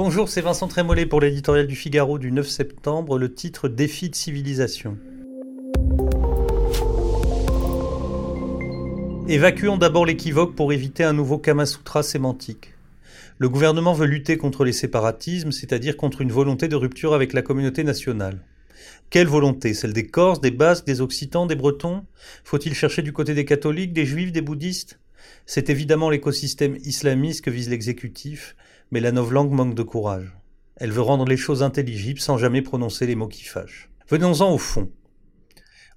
Bonjour, c'est Vincent Trémollet pour l'éditorial du Figaro du 9 septembre, le titre Défi de civilisation. Évacuons d'abord l'équivoque pour éviter un nouveau Kamasutra sémantique. Le gouvernement veut lutter contre les séparatismes, c'est-à-dire contre une volonté de rupture avec la communauté nationale. Quelle volonté? Celle des Corses, des Basques, des Occitans, des Bretons? Faut-il chercher du côté des catholiques, des juifs, des bouddhistes? C'est évidemment l'écosystème islamiste que vise l'exécutif, mais la novlangue manque de courage. Elle veut rendre les choses intelligibles sans jamais prononcer les mots qui fâchent. Venons-en au fond.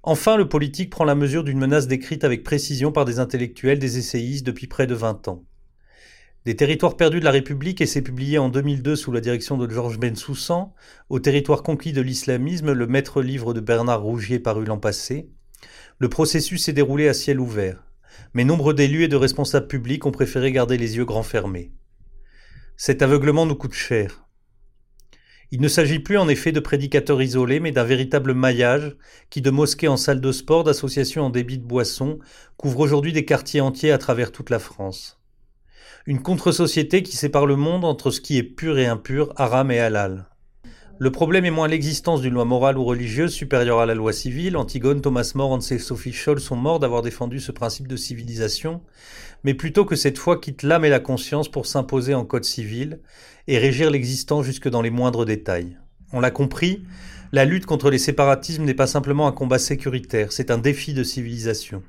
Enfin, le politique prend la mesure d'une menace décrite avec précision par des intellectuels, des essayistes depuis près de 20 ans. Des territoires perdus de la République, et c'est publié en 2002 sous la direction de Georges Bensoussan, aux territoires conquis de l'islamisme, le maître livre de Bernard Rougier paru l'an passé, le processus s'est déroulé à ciel ouvert. Mais nombre d'élus et de responsables publics ont préféré garder les yeux grands fermés. Cet aveuglement nous coûte cher. Il ne s'agit plus en effet de prédicateurs isolés, mais d'un véritable maillage qui, de mosquées en salles de sport, d'associations en débit de boissons, couvre aujourd'hui des quartiers entiers à travers toute la France une contre-société qui sépare le monde entre ce qui est pur et impur, haram et halal. Le problème est moins l'existence d'une loi morale ou religieuse supérieure à la loi civile. Antigone, Thomas More, et Sophie Scholl sont morts d'avoir défendu ce principe de civilisation, mais plutôt que cette foi quitte l'âme et la conscience pour s'imposer en code civil et régir l'existant jusque dans les moindres détails. On l'a compris, la lutte contre les séparatismes n'est pas simplement un combat sécuritaire, c'est un défi de civilisation.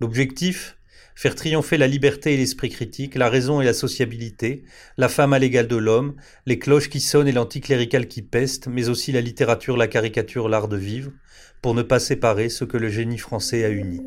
L'objectif faire triompher la liberté et l'esprit critique, la raison et la sociabilité, la femme à l'égal de l'homme, les cloches qui sonnent et l'anticlérical qui peste, mais aussi la littérature, la caricature, l'art de vivre, pour ne pas séparer ce que le génie français a uni.